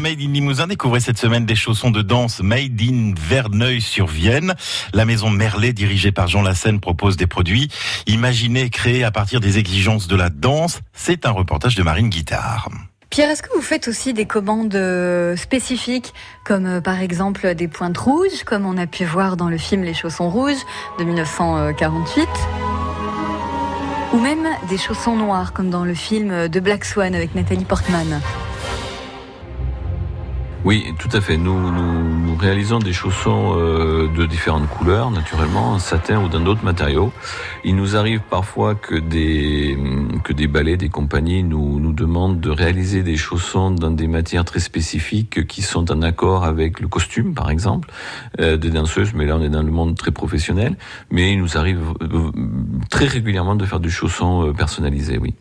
Made in Limousin, découvrez cette semaine des chaussons de danse Made in Verneuil-sur-Vienne. La maison Merlet, dirigée par Jean Lassène, propose des produits imaginés créés à partir des exigences de la danse. C'est un reportage de Marine Guitard. Pierre, est-ce que vous faites aussi des commandes euh, spécifiques, comme euh, par exemple des pointes rouges, comme on a pu voir dans le film Les chaussons rouges de 1948 ou même des chaussons noirs, comme dans le film de Black Swan avec Nathalie Portman. Oui, tout à fait. Nous, nous, réalisons des chaussons euh, de différentes couleurs, naturellement, en satin ou dans d'autres matériaux. Il nous arrive parfois que des que des ballets, des compagnies nous nous demandent de réaliser des chaussons dans des matières très spécifiques qui sont en accord avec le costume, par exemple, euh, des danseuses. Mais là, on est dans le monde très professionnel. Mais il nous arrive euh, très régulièrement de faire du chausson personnalisé, oui.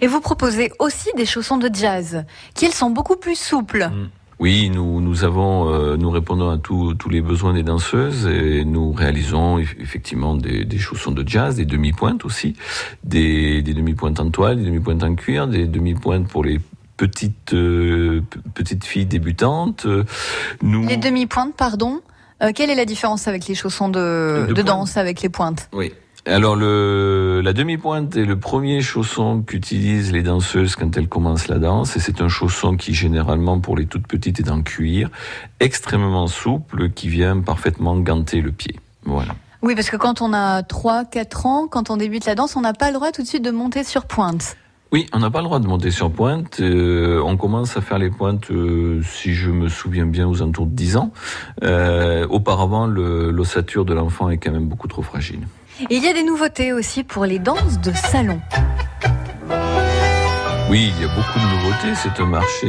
Et vous proposez aussi des chaussons de jazz, qui elles sont beaucoup plus souples. Mm. Oui, nous, nous avons, euh, nous répondons à tous les besoins des danseuses et nous réalisons effectivement des, des chaussons de jazz, des demi-pointes aussi, des, des demi-pointes en toile, des demi-pointes en cuir, des demi-pointes pour les petites euh, petites filles débutantes. Nous... Les demi-pointes, pardon. Euh, quelle est la différence avec les chaussons de, de, de danse avec les pointes? Oui. Alors le, la demi-pointe est le premier chausson qu'utilisent les danseuses quand elles commencent la danse et c'est un chausson qui généralement pour les toutes petites est en cuir, extrêmement souple qui vient parfaitement ganter le pied. Voilà. Oui, parce que quand on a 3 4 ans, quand on débute la danse, on n'a pas le droit tout de suite de monter sur pointe. Oui, on n'a pas le droit de monter sur pointe. Euh, on commence à faire les pointes, euh, si je me souviens bien, aux alentours de 10 ans. Euh, auparavant, l'ossature de l'enfant est quand même beaucoup trop fragile il y a des nouveautés aussi pour les danses de salon. Oui, il y a beaucoup de nouveautés. C'est un marché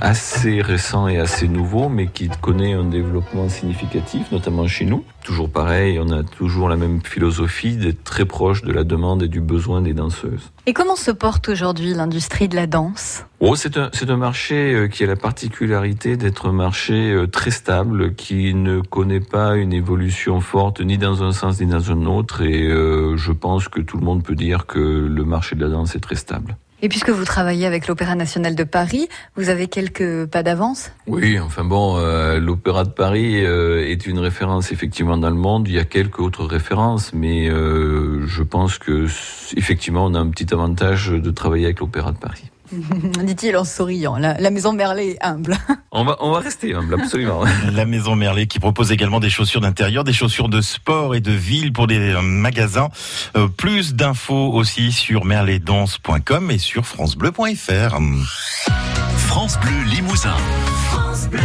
assez récent et assez nouveau, mais qui connaît un développement significatif, notamment chez nous. Toujours pareil, on a toujours la même philosophie d'être très proche de la demande et du besoin des danseuses. Et comment se porte aujourd'hui l'industrie de la danse? Oh, c'est un, marché euh, qui a la particularité d'être un marché euh, très stable, qui ne connaît pas une évolution forte ni dans un sens ni dans un autre. Et euh, je pense que tout le monde peut dire que le marché de la danse est très stable. Et puisque vous travaillez avec l'Opéra national de Paris, vous avez quelques pas d'avance? Oui, enfin bon, l'Opéra de Paris est une référence effectivement dans le monde. Il y a quelques autres références, mais je pense que effectivement on a un petit avantage de travailler avec l'Opéra de Paris. Dit-il en souriant. La, maison Merlet est humble. On va, on va rester humble, absolument. la maison Merlet qui propose également des chaussures d'intérieur, des chaussures de sport et de ville pour des euh, magasins. Euh, plus d'infos aussi sur merletdanse.com et sur francebleu.fr. France Bleu Limousin. France Bleu.